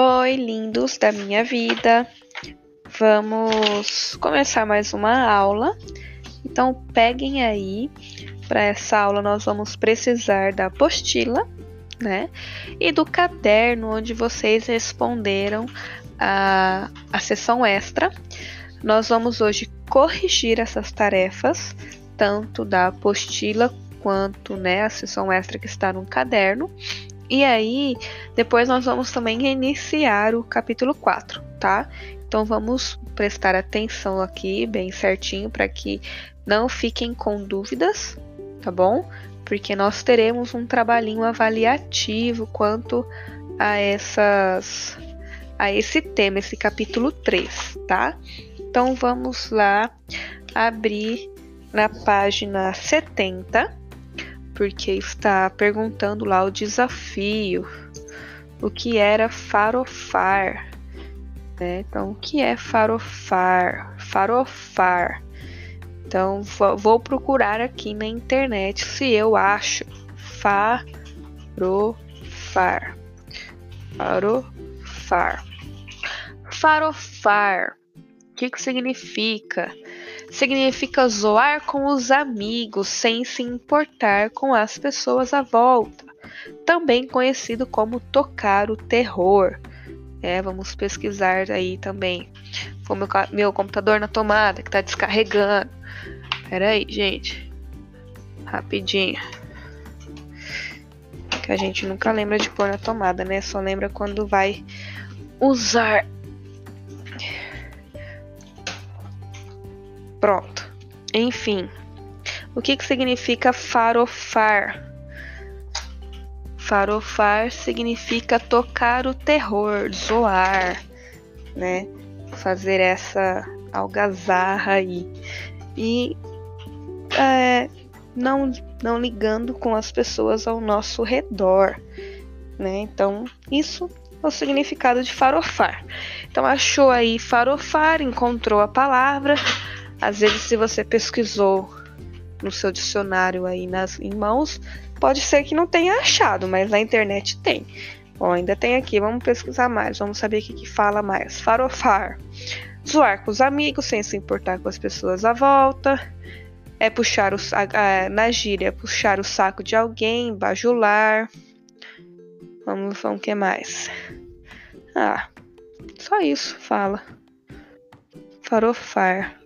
Oi, lindos da minha vida. Vamos começar mais uma aula. Então, peguem aí. Para essa aula, nós vamos precisar da apostila, né? E do caderno onde vocês responderam a, a sessão extra. Nós vamos hoje corrigir essas tarefas, tanto da apostila quanto né, a sessão extra que está no caderno. E aí, depois nós vamos também iniciar o capítulo 4, tá? Então vamos prestar atenção aqui bem certinho para que não fiquem com dúvidas, tá bom? Porque nós teremos um trabalhinho avaliativo quanto a essas a esse tema, esse capítulo 3, tá? Então vamos lá abrir na página 70 porque está perguntando lá o desafio, o que era farofar. Né? Então, o que é farofar? Farofar. Então, vou procurar aqui na internet se eu acho farofar. Farofar. Farofar. O que, que significa? Significa zoar com os amigos sem se importar com as pessoas à volta, também conhecido como tocar o terror. É, vamos pesquisar aí também. Foi meu, meu computador na tomada que tá descarregando. Pera aí, gente. Rapidinho. Que a gente nunca lembra de pôr na tomada, né? Só lembra quando vai usar Pronto. Enfim. O que, que significa farofar? Farofar significa tocar o terror, zoar, né? Fazer essa algazarra aí. E é, não, não ligando com as pessoas ao nosso redor, né? Então, isso é o significado de farofar. Então, achou aí farofar, encontrou a palavra às vezes, se você pesquisou no seu dicionário aí nas em mãos, pode ser que não tenha achado, mas na internet tem. Bom, ainda tem aqui, vamos pesquisar mais, vamos saber o que, que fala mais. Farofar. Zoar com os amigos sem se importar com as pessoas à volta. É puxar o a, na gíria, é puxar o saco de alguém, bajular. Vamos, vamos, o que mais? Ah, só isso, fala. Farofar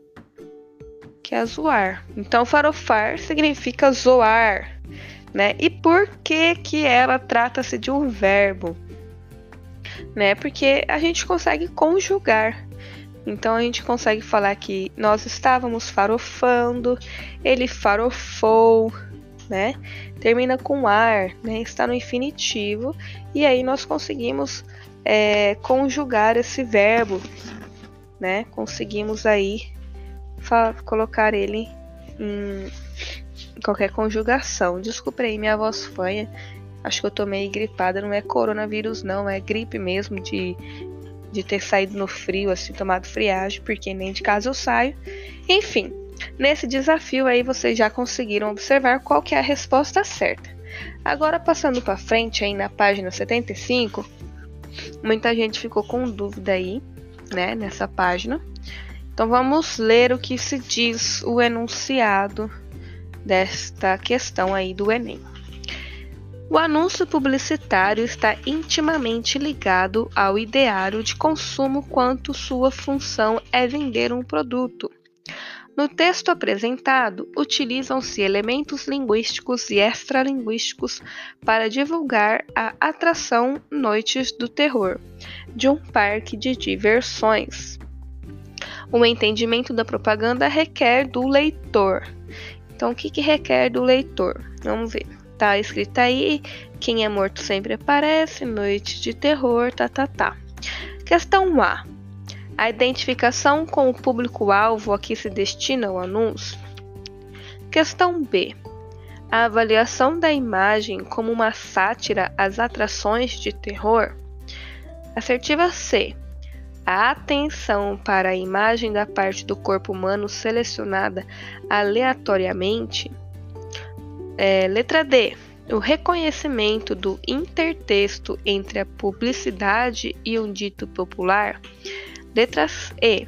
que é zoar. Então, farofar significa zoar, né? E por que que ela trata-se de um verbo? Né? Porque a gente consegue conjugar. Então a gente consegue falar que nós estávamos farofando, ele farofou, né? Termina com ar, né? Está no infinitivo e aí nós conseguimos é, conjugar esse verbo, né? Conseguimos aí colocar ele em qualquer conjugação. Desculpa aí minha voz fanha. Acho que eu tô meio gripada. Não é coronavírus, não. É gripe mesmo de, de ter saído no frio, assim, tomado friagem, porque nem de casa eu saio. Enfim, nesse desafio aí vocês já conseguiram observar qual que é a resposta certa. Agora, passando para frente aí na página 75, muita gente ficou com dúvida aí, né, nessa página. Então vamos ler o que se diz o enunciado desta questão aí do Enem. O anúncio publicitário está intimamente ligado ao ideário de consumo quanto sua função é vender um produto. No texto apresentado, utilizam-se elementos linguísticos e extralinguísticos para divulgar a atração Noites do Terror, de um parque de diversões. O entendimento da propaganda requer do leitor. Então, o que, que requer do leitor? Vamos ver. Tá escrito aí: quem é morto sempre aparece, noite de terror, tá, tá, tá. Questão A. A identificação com o público-alvo a que se destina o anúncio. Questão B. A avaliação da imagem como uma sátira às atrações de terror. Assertiva C. A atenção para a imagem da parte do corpo humano selecionada aleatoriamente. É, letra D. o reconhecimento do intertexto entre a publicidade e um dito popular. Letras E.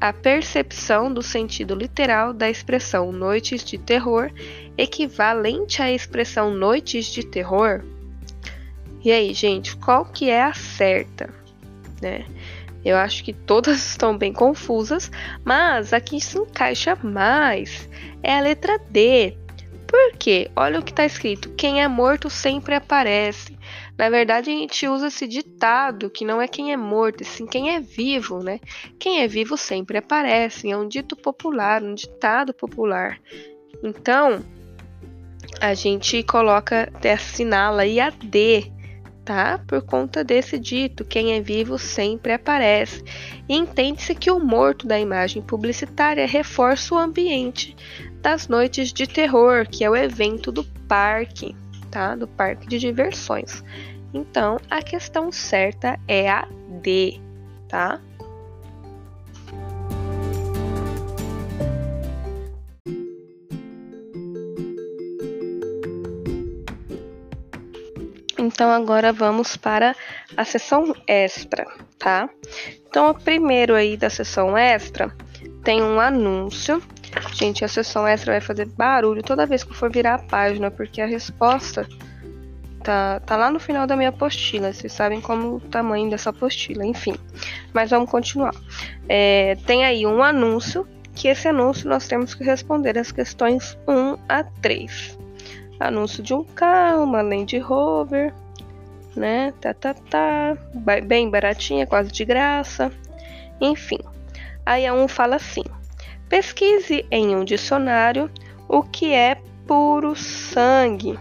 A percepção do sentido literal da expressão noites de terror equivalente à expressão noites de terror. E aí, gente, qual que é a certa, né? Eu acho que todas estão bem confusas, mas a que se encaixa mais é a letra D. Por quê? Olha o que está escrito: quem é morto sempre aparece. Na verdade, a gente usa esse ditado que não é quem é morto, sim quem é vivo, né? Quem é vivo sempre aparece. É um dito popular, um ditado popular. Então, a gente coloca, assinala aí a D tá? Por conta desse dito, quem é vivo sempre aparece. E entende-se que o morto da imagem publicitária reforça o ambiente das noites de terror, que é o evento do parque, tá? Do parque de diversões. Então, a questão certa é a D, tá? Então agora vamos para a sessão extra, tá? Então, o primeiro aí da sessão extra tem um anúncio. Gente, a sessão extra vai fazer barulho toda vez que for virar a página, porque a resposta tá, tá lá no final da minha apostila. Vocês sabem como o tamanho dessa apostila, enfim. Mas vamos continuar. É, tem aí um anúncio, que esse anúncio nós temos que responder as questões 1 a 3 anúncio de um carro, uma Land Rover, né? Tá, tá, tá, bem baratinha, quase de graça, enfim. Aí um fala assim: pesquise em um dicionário o que é puro sangue,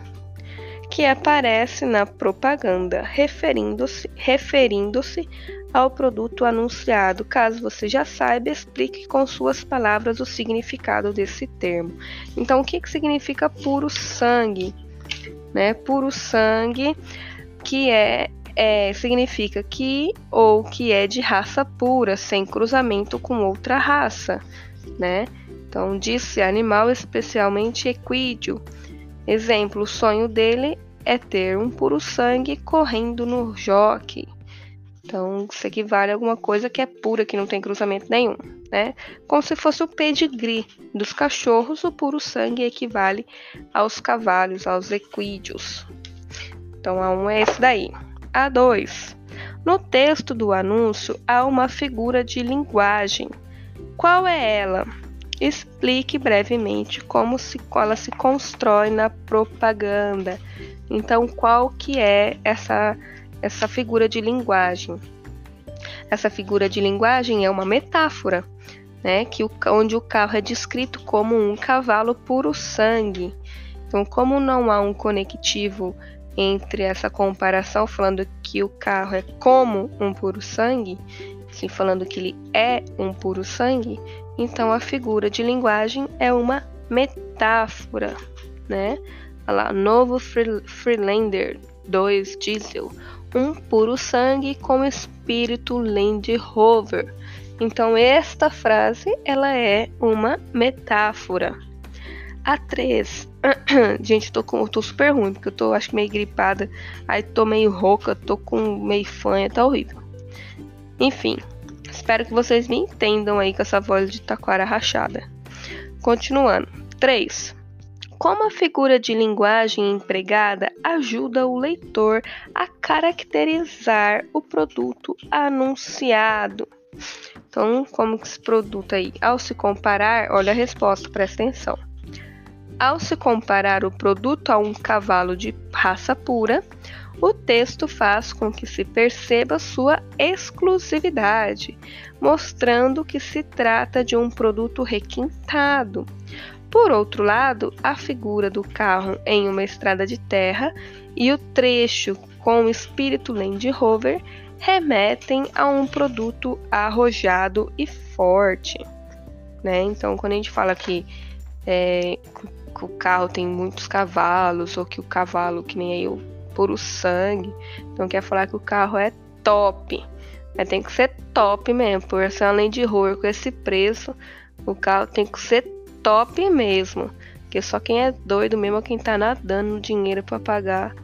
que aparece na propaganda, referindo-se referindo-se ao produto anunciado. Caso você já saiba, explique com suas palavras o significado desse termo. Então, o que, que significa puro sangue? Né? Puro sangue, que é, é significa que ou que é de raça pura, sem cruzamento com outra raça, né? Então, disse animal especialmente equídeo. Exemplo, o sonho dele é ter um puro sangue correndo no jockey. Então, isso equivale a alguma coisa que é pura, que não tem cruzamento nenhum, né? Como se fosse o pedigree dos cachorros, o puro sangue equivale aos cavalos, aos equídeos. Então, a 1 um é esse daí. A 2. No texto do anúncio há uma figura de linguagem. Qual é ela? Explique brevemente como se, ela se constrói na propaganda. Então, qual que é essa essa figura de linguagem. Essa figura de linguagem é uma metáfora, né, que o, onde o carro é descrito como um cavalo puro sangue. Então, como não há um conectivo entre essa comparação, falando que o carro é como um puro sangue, sim, falando que ele é um puro sangue, então a figura de linguagem é uma metáfora, né? Olha lá, novo Freelander 2 Diesel um puro sangue com espírito Land Rover. Então esta frase ela é uma metáfora. A 3. Gente, tô com tô super ruim porque eu tô acho meio gripada, aí tô meio rouca, tô com meio fanha, tá horrível. Enfim, espero que vocês me entendam aí com essa voz de taquara rachada. Continuando. 3. Como a figura de linguagem empregada ajuda o leitor a caracterizar o produto anunciado. Então, como que esse produto aí, ao se comparar, olha a resposta, presta atenção. Ao se comparar o produto a um cavalo de raça pura, o texto faz com que se perceba sua exclusividade, mostrando que se trata de um produto requintado, por outro lado, a figura do carro em uma estrada de terra e o trecho com o espírito Land Rover remetem a um produto arrojado e forte. Né? Então, quando a gente fala que, é, que o carro tem muitos cavalos, ou que o cavalo, que nem aí, o puro sangue, então quer falar que o carro é top. É, tem que ser top mesmo, por ser uma Land Rover com esse preço, o carro tem que ser top mesmo. Porque só quem é doido mesmo é quem tá nadando dinheiro para pagar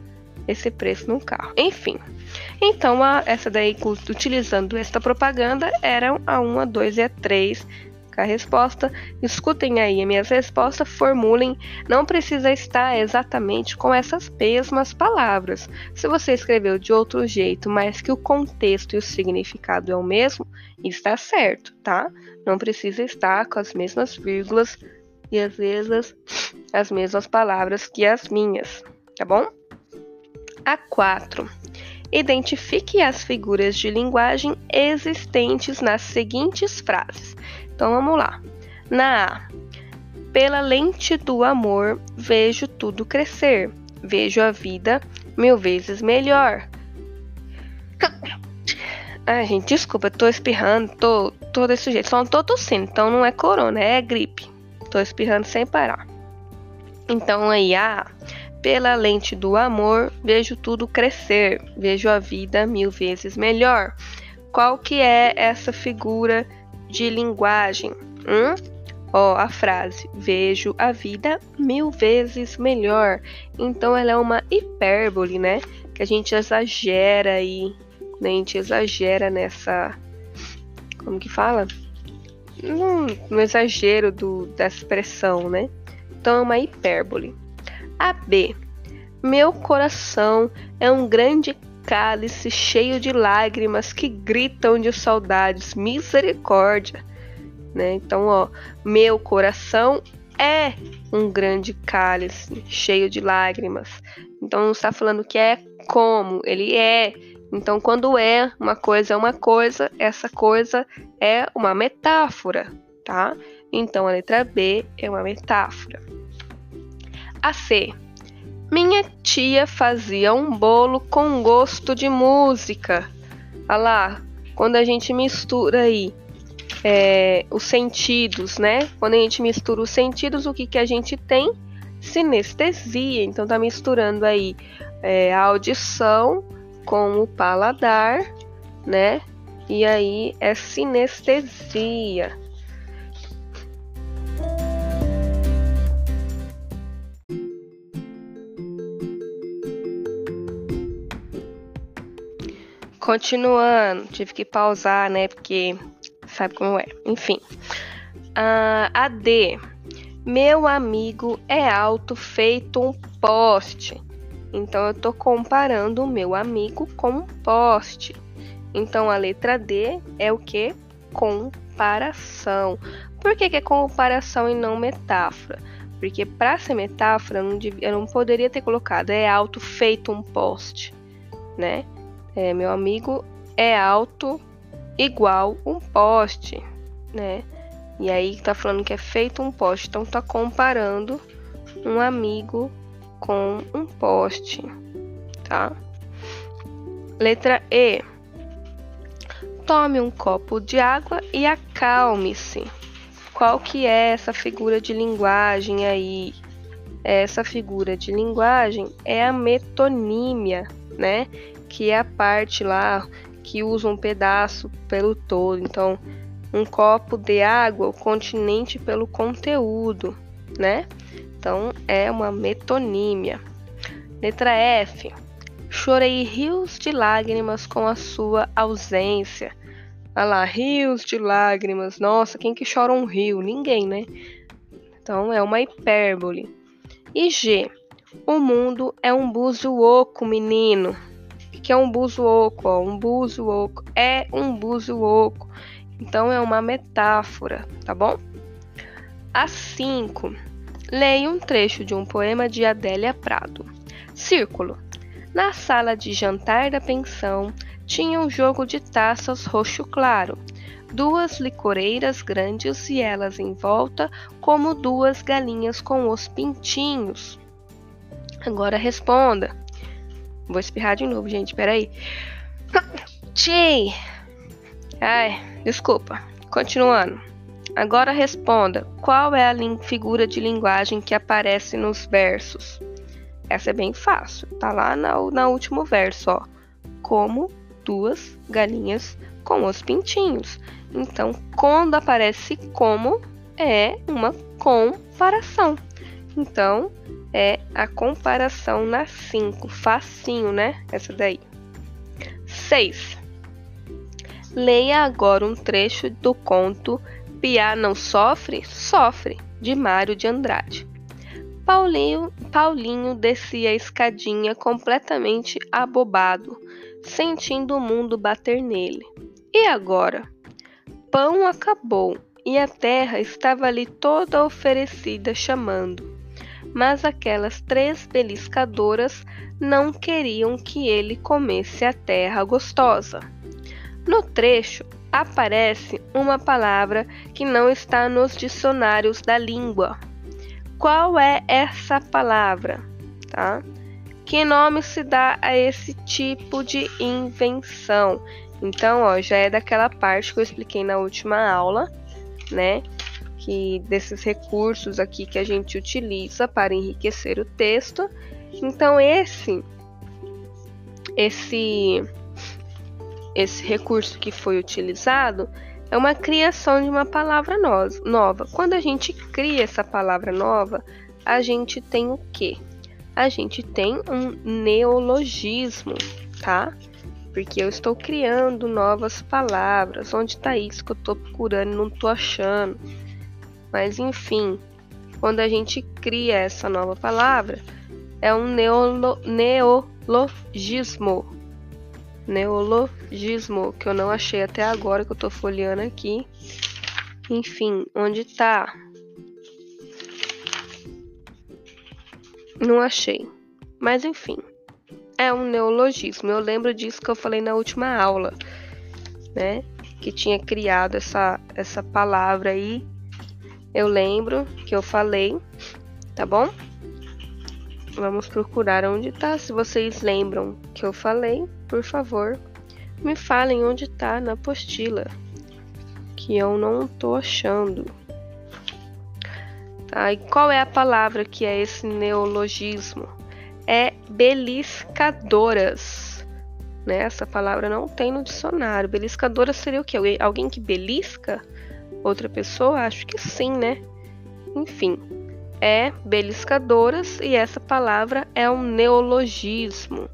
esse preço no carro. Enfim. Então, a, essa daí, utilizando esta propaganda, eram a 1, a 2 e a 3 a resposta. Escutem aí as minhas respostas, formulem. Não precisa estar exatamente com essas mesmas palavras. Se você escreveu de outro jeito, mas que o contexto e o significado é o mesmo, está certo, tá? Não precisa estar com as mesmas vírgulas e às vezes as mesmas palavras que as minhas, tá bom? A 4. Identifique as figuras de linguagem existentes nas seguintes frases. Então vamos lá. Na A, pela lente do amor, vejo tudo crescer. Vejo a vida mil vezes melhor. Ai, gente, desculpa, tô espirrando, tô, tô desse jeito. Só não tô tossindo, então não é corona, é gripe. Tô espirrando sem parar. Então aí, A, pela lente do amor, vejo tudo crescer. Vejo a vida mil vezes melhor. Qual que é essa figura de linguagem. Hum? Ó, a frase vejo a vida mil vezes melhor. Então ela é uma hipérbole, né? Que a gente exagera aí, né? a gente exagera nessa como que fala? No, no exagero do, da expressão, né? Então é uma hipérbole. A B. Meu coração é um grande cálice cheio de lágrimas que gritam de saudades, misericórdia. Né? Então, ó, meu coração é um grande cálice cheio de lágrimas. Então, não está falando que é como, ele é. Então, quando é uma coisa é uma coisa, essa coisa é uma metáfora, tá? Então, a letra B é uma metáfora. A C. Minha tia fazia um bolo com gosto de música. Olha lá, quando a gente mistura aí é, os sentidos, né? Quando a gente mistura os sentidos, o que, que a gente tem? Sinestesia. Então tá misturando aí é, a audição com o paladar, né? E aí é sinestesia. Continuando, tive que pausar, né? Porque sabe como é. Enfim. Uh, a D. Meu amigo é alto feito um poste. Então eu tô comparando o meu amigo com um poste. Então a letra D é o que? Comparação. Por que, que é comparação e não metáfora? Porque para ser metáfora eu não, devia, eu não poderia ter colocado é alto feito um poste, né? É, meu amigo é alto igual um poste, né? E aí tá falando que é feito um poste, então tá comparando um amigo com um poste, tá? Letra E. Tome um copo de água e acalme-se. Qual que é essa figura de linguagem aí? Essa figura de linguagem é a metonímia, né? Que é a parte lá que usa um pedaço pelo todo. Então, um copo de água, o continente pelo conteúdo, né? Então, é uma metonímia. Letra F. Chorei rios de lágrimas com a sua ausência. Olha lá, rios de lágrimas. Nossa, quem que chora um rio? Ninguém, né? Então, é uma hipérbole. E G. O mundo é um búzio oco, menino que é um buzo oco, ó, um buzo oco, é um buzo oco. Então é uma metáfora, tá bom? A 5. Leia um trecho de um poema de Adélia Prado. Círculo. Na sala de jantar da pensão tinha um jogo de taças roxo claro, duas licoreiras grandes e elas em volta como duas galinhas com os pintinhos. Agora responda. Vou espirrar de novo, gente. Peraí. Tchê! Ai, desculpa. Continuando. Agora responda: qual é a figura de linguagem que aparece nos versos? Essa é bem fácil. Tá lá no, no último verso, ó. Como duas galinhas com os pintinhos. Então, quando aparece como, é uma comparação. Então, é a comparação na 5. Facinho, né? Essa daí. 6. Leia agora um trecho do conto Piá não sofre? Sofre, de Mário de Andrade. Paulinho, Paulinho descia a escadinha completamente abobado, sentindo o mundo bater nele. E agora? Pão acabou e a terra estava ali toda oferecida chamando. Mas aquelas três beliscadoras não queriam que ele comesse a terra gostosa. No trecho aparece uma palavra que não está nos dicionários da língua. Qual é essa palavra? Tá? Que nome se dá a esse tipo de invenção? Então, ó, já é daquela parte que eu expliquei na última aula, né? Que desses recursos aqui que a gente utiliza para enriquecer o texto. Então, esse esse esse recurso que foi utilizado é uma criação de uma palavra nova. Quando a gente cria essa palavra nova, a gente tem o quê? A gente tem um neologismo, tá? Porque eu estou criando novas palavras. Onde está isso que eu estou procurando não estou achando? Mas enfim, quando a gente cria essa nova palavra, é um neolo neologismo, neologismo, que eu não achei até agora, que eu tô folheando aqui. Enfim, onde tá? Não achei. Mas enfim, é um neologismo. Eu lembro disso que eu falei na última aula, né? Que tinha criado essa, essa palavra aí. Eu lembro que eu falei, tá bom? Vamos procurar onde tá. Se vocês lembram que eu falei, por favor, me falem onde tá na apostila, que eu não tô achando. Tá, e qual é a palavra que é esse neologismo? É beliscadoras. Né? Essa palavra não tem no dicionário. Beliscadora seria o quê? Alguém que belisca outra pessoa? Acho que sim, né? Enfim, é beliscadoras e essa palavra é um neologismo.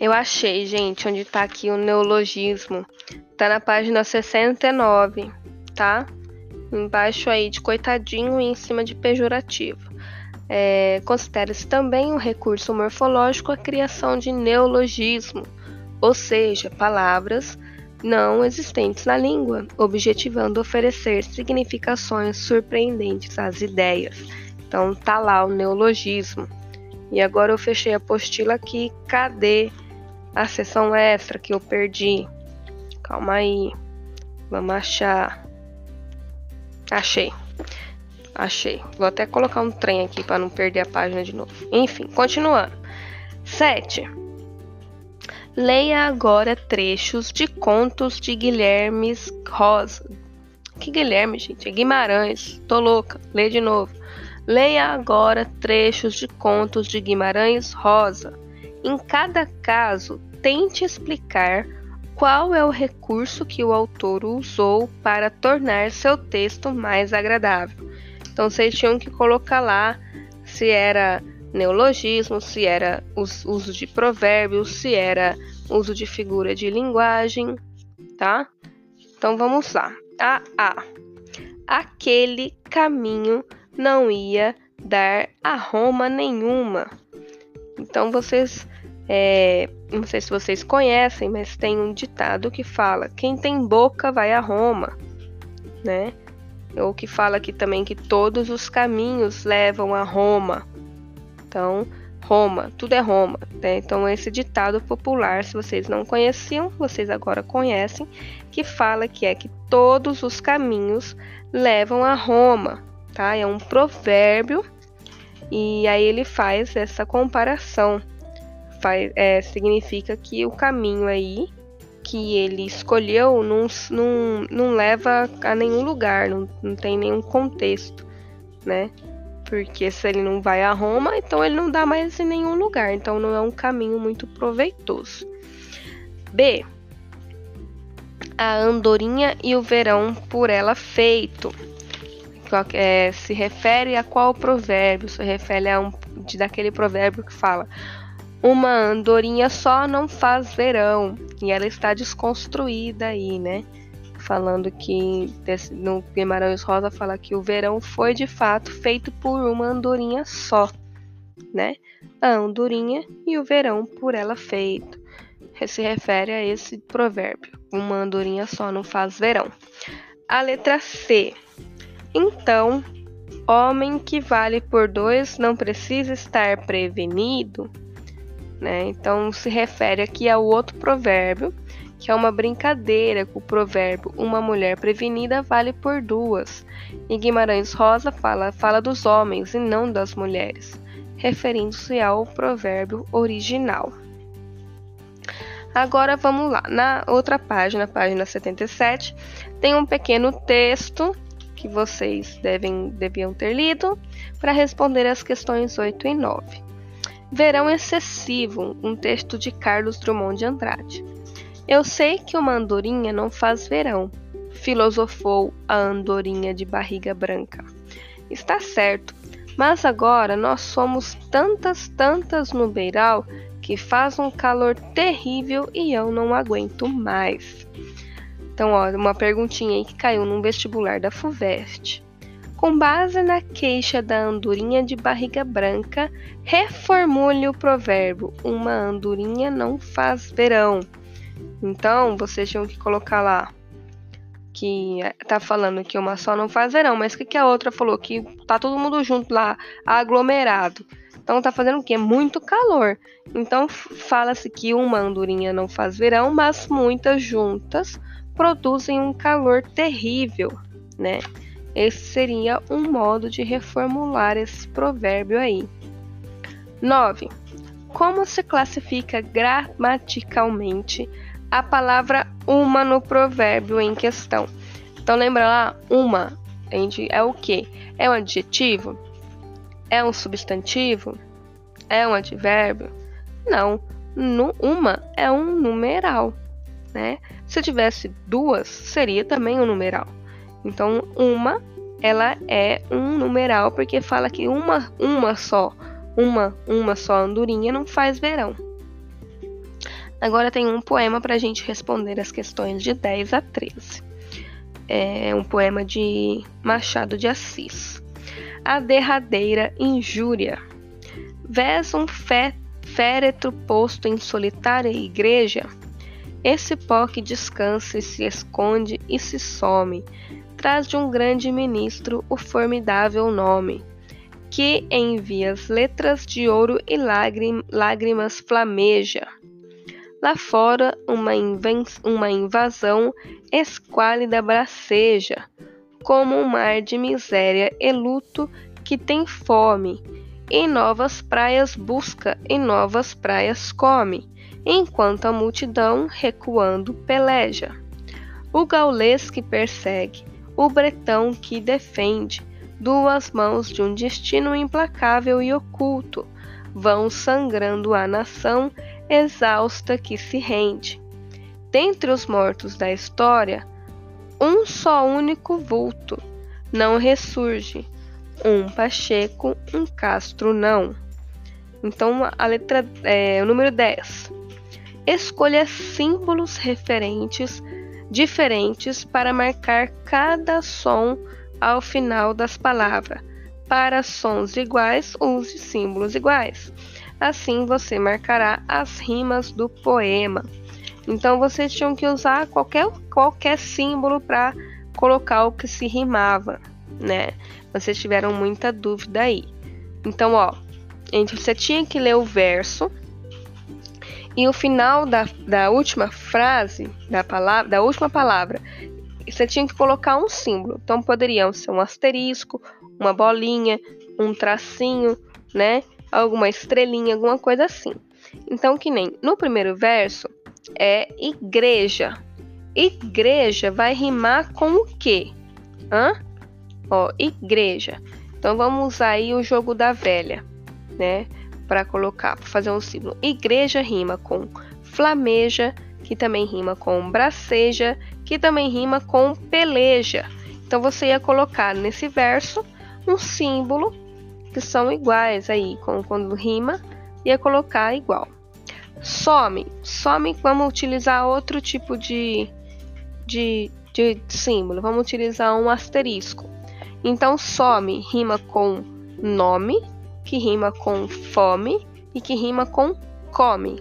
Eu achei, gente, onde tá aqui o neologismo. Tá na página 69, tá? Embaixo aí de coitadinho e em cima de pejorativo. É, Considera-se também um recurso morfológico a criação de neologismo, ou seja, palavras não existentes na língua, objetivando oferecer significações surpreendentes às ideias. Então tá lá o neologismo. E agora eu fechei a apostila aqui. Cadê a sessão extra que eu perdi. Calma aí. Vamos achar. Achei. Achei. Vou até colocar um trem aqui para não perder a página de novo. Enfim, continuando. 7. Leia agora trechos de contos de Guilherme Rosa. Que Guilherme, gente? É Guimarães. Tô louca. Lê de novo. Leia agora trechos de contos de Guimarães Rosa. Em cada caso, tente explicar qual é o recurso que o autor usou para tornar seu texto mais agradável. Então vocês tinham que colocar lá se era neologismo, se era uso de provérbios, se era uso de figura de linguagem, tá? Então vamos lá. A A. Aquele caminho não ia dar a Roma nenhuma. Então vocês é, não sei se vocês conhecem, mas tem um ditado que fala: quem tem boca vai a Roma, né? Ou que fala aqui também que todos os caminhos levam a Roma. Então, Roma, tudo é Roma. Né? Então, esse ditado popular, se vocês não conheciam, vocês agora conhecem, que fala que é que todos os caminhos levam a Roma, tá? É um provérbio e aí ele faz essa comparação faz, é, significa que o caminho aí que ele escolheu não, não, não leva a nenhum lugar, não, não tem nenhum contexto, né? Porque se ele não vai a Roma, então ele não dá mais em nenhum lugar, então não é um caminho muito proveitoso. B. a andorinha e o verão por ela feito. É, se refere a qual provérbio? Se refere a um daquele provérbio que fala: uma andorinha só não faz verão. E ela está desconstruída aí, né? Falando que no Guimarães Rosa fala que o verão foi de fato feito por uma andorinha só, né? A andorinha e o verão por ela feito. Se refere a esse provérbio. Uma andorinha só não faz verão. A letra C. Então, homem que vale por dois não precisa estar prevenido. Né? Então, se refere aqui ao outro provérbio, que é uma brincadeira com o provérbio uma mulher prevenida vale por duas. E Guimarães Rosa fala, fala dos homens e não das mulheres, referindo-se ao provérbio original. Agora vamos lá, na outra página, página 77, tem um pequeno texto que vocês devem, deviam ter lido para responder as questões 8 e 9. Verão Excessivo, um texto de Carlos Drummond de Andrade. Eu sei que uma andorinha não faz verão, filosofou a andorinha de barriga branca. Está certo, mas agora nós somos tantas, tantas no beiral que faz um calor terrível e eu não aguento mais. Então, uma perguntinha aí que caiu num vestibular da FUVEST. Com base na queixa da andorinha de barriga branca, reformule o provérbio: uma andorinha não faz verão. Então, vocês tinham que colocar lá que tá falando que uma só não faz verão, mas o que, que a outra falou? Que tá todo mundo junto lá, aglomerado. Então tá fazendo o quê? Muito calor. Então fala-se que uma andorinha não faz verão, mas muitas juntas produzem um calor terrível, né? Esse seria um modo de reformular esse provérbio aí. 9. Como se classifica gramaticalmente a palavra uma no provérbio em questão? Então lembra lá, uma é o que? É um adjetivo? É um substantivo? É um advérbio? Não, uma é um numeral né? Se tivesse duas, seria também um numeral. Então, uma, ela é um numeral porque fala que uma, uma só, uma, uma só andorinha não faz verão. Agora tem um poema para a gente responder as questões de 10 a 13. É um poema de Machado de Assis. A derradeira injúria. Vês um fé, féretro posto em solitária igreja, esse pó que descansa e se esconde e se some, traz de um grande ministro o formidável nome, que envia as letras de ouro e lágrimas flameja. Lá fora, uma, uma invasão esquálida braceja, como um mar de miséria e luto que tem fome, em novas praias busca, em novas praias come enquanto a multidão, recuando, peleja. O gaulês que persegue, o bretão que defende, duas mãos de um destino implacável e oculto, vão sangrando a nação exausta que se rende. Dentre os mortos da história, um só único vulto não ressurge, um Pacheco, um Castro não. Então, a letra, é, o número 10. Escolha símbolos referentes diferentes para marcar cada som ao final das palavras. Para sons iguais, use símbolos iguais. Assim você marcará as rimas do poema. Então vocês tinham que usar qualquer, qualquer símbolo para colocar o que se rimava, né? Vocês tiveram muita dúvida aí. Então, ó, você tinha que ler o verso e o final da, da última frase, da, palavra, da última palavra, você tinha que colocar um símbolo. Então poderiam ser um asterisco, uma bolinha, um tracinho, né? Alguma estrelinha, alguma coisa assim. Então, que nem no primeiro verso é igreja. Igreja vai rimar com o quê? Hã? Ó, igreja. Então vamos usar aí o jogo da velha, né? Para colocar, para fazer um símbolo. Igreja rima com flameja, que também rima com braceja, que também rima com peleja. Então você ia colocar nesse verso um símbolo que são iguais aí, quando rima, ia colocar igual. Some, some, vamos utilizar outro tipo de, de, de símbolo, vamos utilizar um asterisco. Então, some rima com nome, que rima com fome e que rima com come.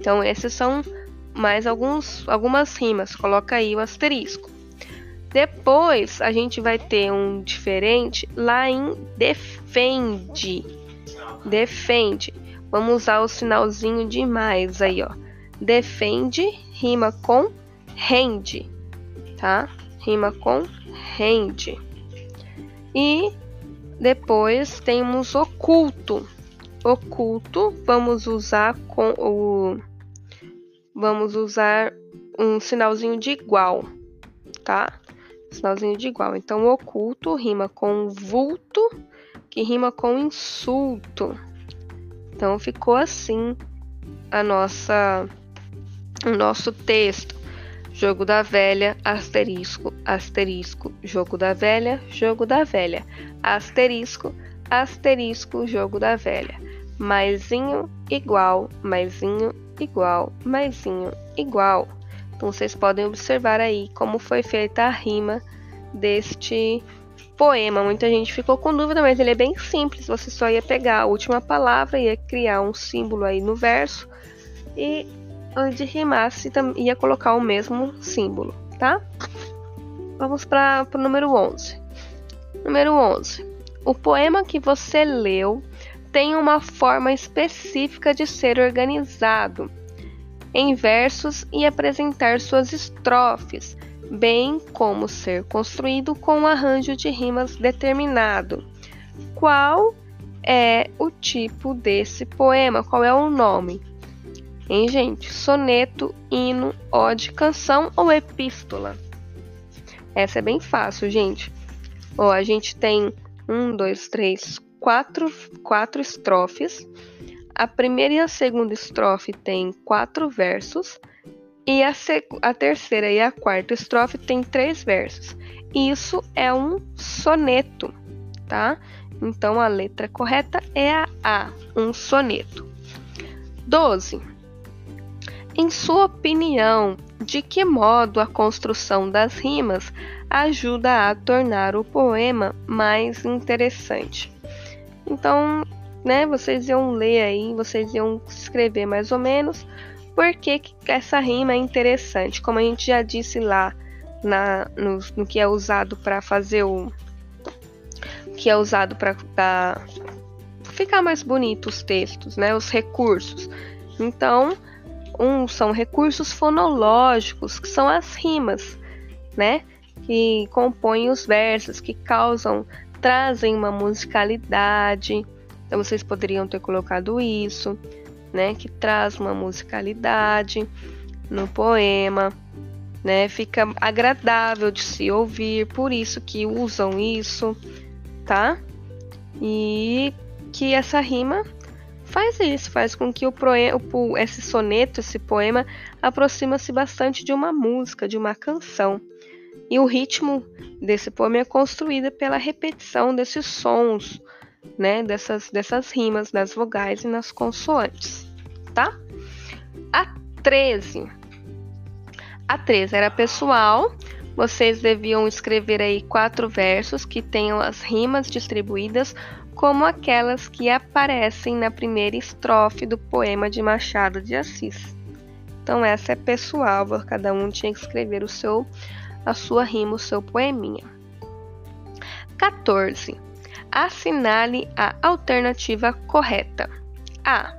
Então, esses são mais alguns, algumas rimas. Coloca aí o asterisco. Depois a gente vai ter um diferente lá em defende. Defende. Vamos usar o sinalzinho de mais aí, ó. Defende rima com rende, tá? Rima com rende. E depois temos oculto. Oculto, vamos usar com o vamos usar um sinalzinho de igual, tá? Sinalzinho de igual. Então, oculto rima com vulto, que rima com insulto. Então, ficou assim a nossa o nosso texto. Jogo da velha, asterisco, asterisco, jogo da velha, jogo da velha, asterisco, asterisco, jogo da velha. Maisinho igual, maisinho igual, maisinho, igual. Então vocês podem observar aí como foi feita a rima deste poema. Muita gente ficou com dúvida, mas ele é bem simples. Você só ia pegar a última palavra, ia criar um símbolo aí no verso e onde rimasse ia colocar o mesmo símbolo, tá? Vamos para o número 11. Número 11. O poema que você leu tem uma forma específica de ser organizado em versos e apresentar suas estrofes, bem como ser construído com um arranjo de rimas determinado. Qual é o tipo desse poema? Qual é o nome? Hein, gente? Soneto, hino, ode, canção ou epístola? Essa é bem fácil, gente. Ó, a gente tem um, dois, três, quatro, quatro estrofes. A primeira e a segunda estrofe tem quatro versos. E a, a terceira e a quarta estrofe tem três versos. Isso é um soneto, tá? Então a letra correta é a A, um soneto. 12. Em sua opinião, de que modo a construção das rimas ajuda a tornar o poema mais interessante? Então, né, vocês iam ler aí, vocês iam escrever mais ou menos por que, que essa rima é interessante. Como a gente já disse lá na, no, no que é usado para fazer o. que é usado para ficar mais bonito os textos, né? Os recursos. Então, um são recursos fonológicos, que são as rimas, né? Que compõem os versos, que causam trazem uma musicalidade. Então vocês poderiam ter colocado isso, né? Que traz uma musicalidade no poema, né? Fica agradável de se ouvir, por isso que usam isso, tá? E que essa rima faz isso, faz com que o, o esse soneto, esse poema, aproxima-se bastante de uma música, de uma canção. E o ritmo desse poema é construído pela repetição desses sons, né, dessas, dessas rimas nas vogais e nas consoantes, tá? A 13. A 13 era pessoal. Vocês deviam escrever aí quatro versos que tenham as rimas distribuídas como aquelas que aparecem na primeira estrofe do poema de Machado de Assis. Então essa é pessoal, cada um tinha que escrever o seu a sua rima, o seu poeminha. 14. Assinale a alternativa correta. A.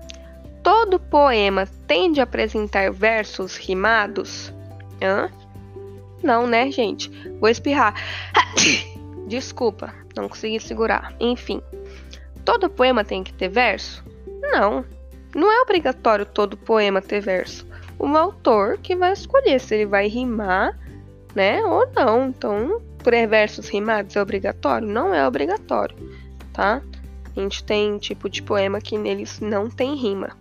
Todo poema tende a apresentar versos rimados? Hã? Não, né, gente? Vou espirrar. Desculpa, não consegui segurar. Enfim, todo poema tem que ter verso? Não, não é obrigatório todo poema ter verso. O autor que vai escolher se ele vai rimar né? Ou não. Então, versos rimados é obrigatório? Não é obrigatório, tá? A gente tem tipo de poema que neles não tem rima.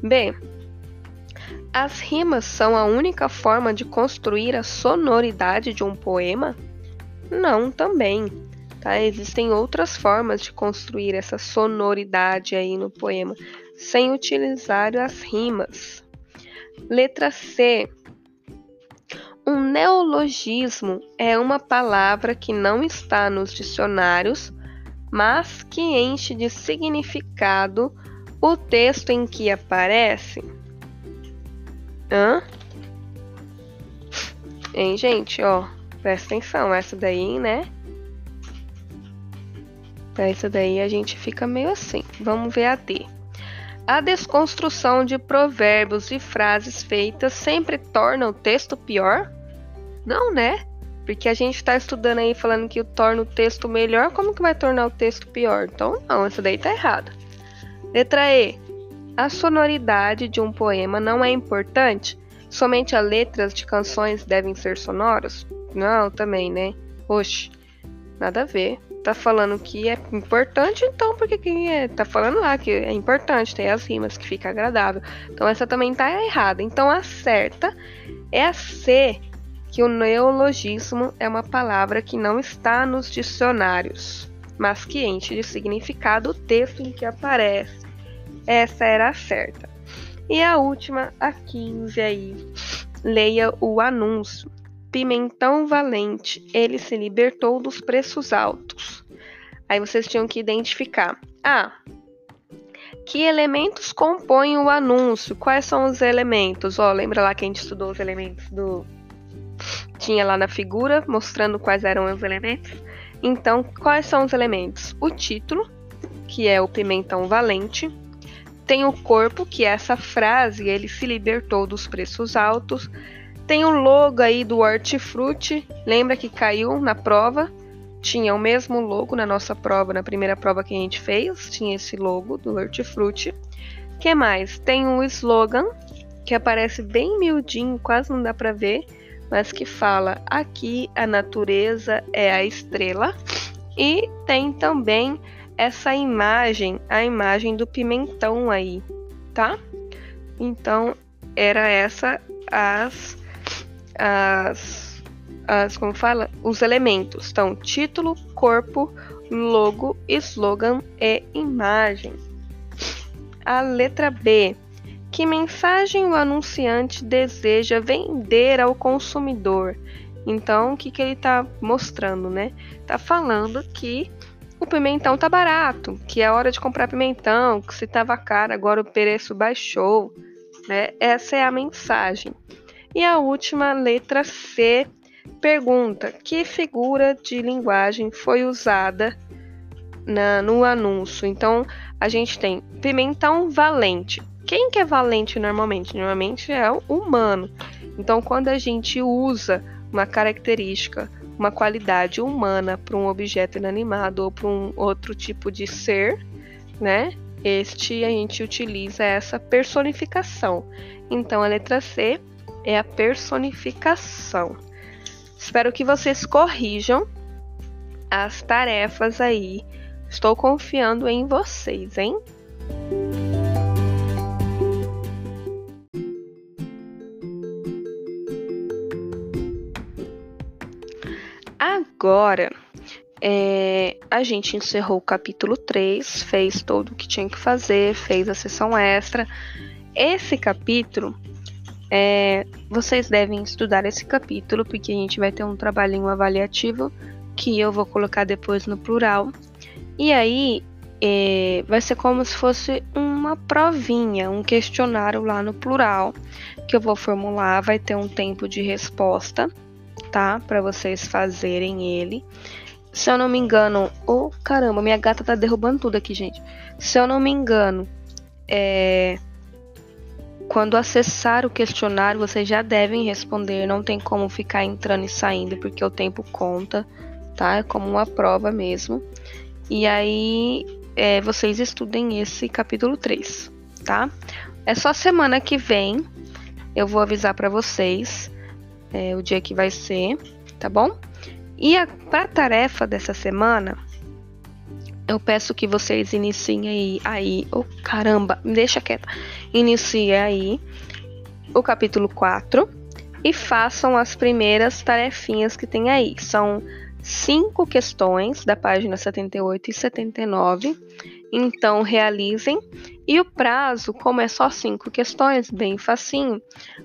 B. As rimas são a única forma de construir a sonoridade de um poema? Não, também. Tá? Existem outras formas de construir essa sonoridade aí no poema, sem utilizar as rimas. Letra C. Um neologismo é uma palavra que não está nos dicionários, mas que enche de significado o texto em que aparece. Hã? Hein, gente, ó, presta atenção, essa daí, né? Essa daí a gente fica meio assim. Vamos ver a D. A desconstrução de provérbios e frases feitas sempre torna o texto pior? Não, né? Porque a gente está estudando aí falando que torna o texto melhor, como que vai tornar o texto pior? Então, não, essa daí tá errada. Letra E. A sonoridade de um poema não é importante? Somente as letras de canções devem ser sonoras? Não, também, né? Oxe, nada a ver. Tá falando que é importante, então por que que é? Tá falando lá que é importante, tem as rimas, que fica agradável. Então essa também tá errada. Então a certa é a C, que o neologismo é uma palavra que não está nos dicionários, mas que enche de significado o texto em que aparece. Essa era a certa. E a última, a 15 aí. Leia o anúncio. Pimentão Valente, ele se libertou dos preços altos. Aí vocês tinham que identificar. Ah, que elementos compõem o anúncio? Quais são os elementos? Ó, lembra lá que a gente estudou os elementos do tinha lá na figura, mostrando quais eram os elementos. Então, quais são os elementos? O título, que é o pimentão valente. Tem o corpo, que é essa frase, ele se libertou dos preços altos. Tem o logo aí do hortifruti, lembra que caiu na prova? Tinha o mesmo logo na nossa prova, na primeira prova que a gente fez, tinha esse logo do hortifruti. que mais? Tem o slogan, que aparece bem miudinho, quase não dá para ver, mas que fala aqui a natureza é a estrela. E tem também essa imagem, a imagem do pimentão aí, tá? Então, era essa as as as como fala, os elementos. Então, título, corpo, logo, slogan e imagem. A letra B que mensagem o anunciante deseja vender ao consumidor? Então, o que, que ele está mostrando, né? Está falando que o pimentão tá barato, que é hora de comprar pimentão, que se estava caro, agora o preço baixou, né? Essa é a mensagem. E a última letra C pergunta: que figura de linguagem foi usada na, no anúncio? Então, a gente tem pimentão valente. Quem que é valente normalmente? Normalmente é o humano. Então, quando a gente usa uma característica, uma qualidade humana para um objeto inanimado ou para um outro tipo de ser, né? Este a gente utiliza essa personificação. Então, a letra C é a personificação. Espero que vocês corrijam as tarefas aí. Estou confiando em vocês, hein? Agora, é, a gente encerrou o capítulo 3, fez tudo o que tinha que fazer, fez a sessão extra. Esse capítulo, é, vocês devem estudar esse capítulo, porque a gente vai ter um trabalhinho avaliativo que eu vou colocar depois no plural. E aí, é, vai ser como se fosse uma provinha, um questionário lá no plural, que eu vou formular, vai ter um tempo de resposta tá? Para vocês fazerem ele. Se eu não me engano, oh caramba, minha gata tá derrubando tudo aqui, gente. Se eu não me engano, é quando acessar o questionário, vocês já devem responder, não tem como ficar entrando e saindo, porque o tempo conta, tá? É como uma prova mesmo. E aí, é, vocês estudem esse capítulo 3, tá? É só semana que vem, eu vou avisar para vocês é, o dia que vai ser, tá bom? E a tarefa dessa semana, eu peço que vocês iniciem aí, aí, oh caramba, deixa quieta, inicie aí o capítulo 4 e façam as primeiras tarefinhas que tem aí. São cinco questões da página 78 e 79. Então, realizem. E o prazo, como é só cinco questões, bem facinho,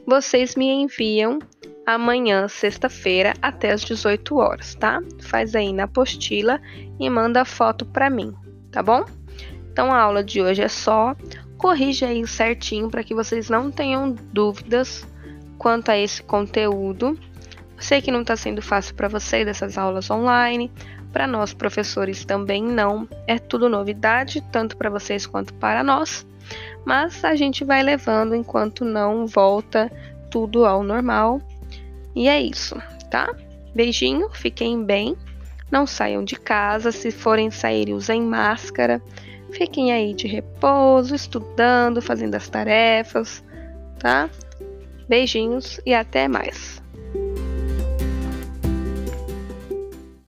vocês me enviam amanhã, sexta-feira, até as 18 horas, tá? Faz aí na apostila e manda foto para mim, tá bom? Então, a aula de hoje é só. Corrija aí certinho para que vocês não tenham dúvidas quanto a esse conteúdo. Sei que não está sendo fácil para vocês dessas aulas online, para nós professores também não. É tudo novidade, tanto para vocês quanto para nós. Mas a gente vai levando enquanto não volta tudo ao normal. E é isso, tá? Beijinho, fiquem bem. Não saiam de casa, se forem sair, usem máscara. Fiquem aí de repouso, estudando, fazendo as tarefas, tá? Beijinhos e até mais.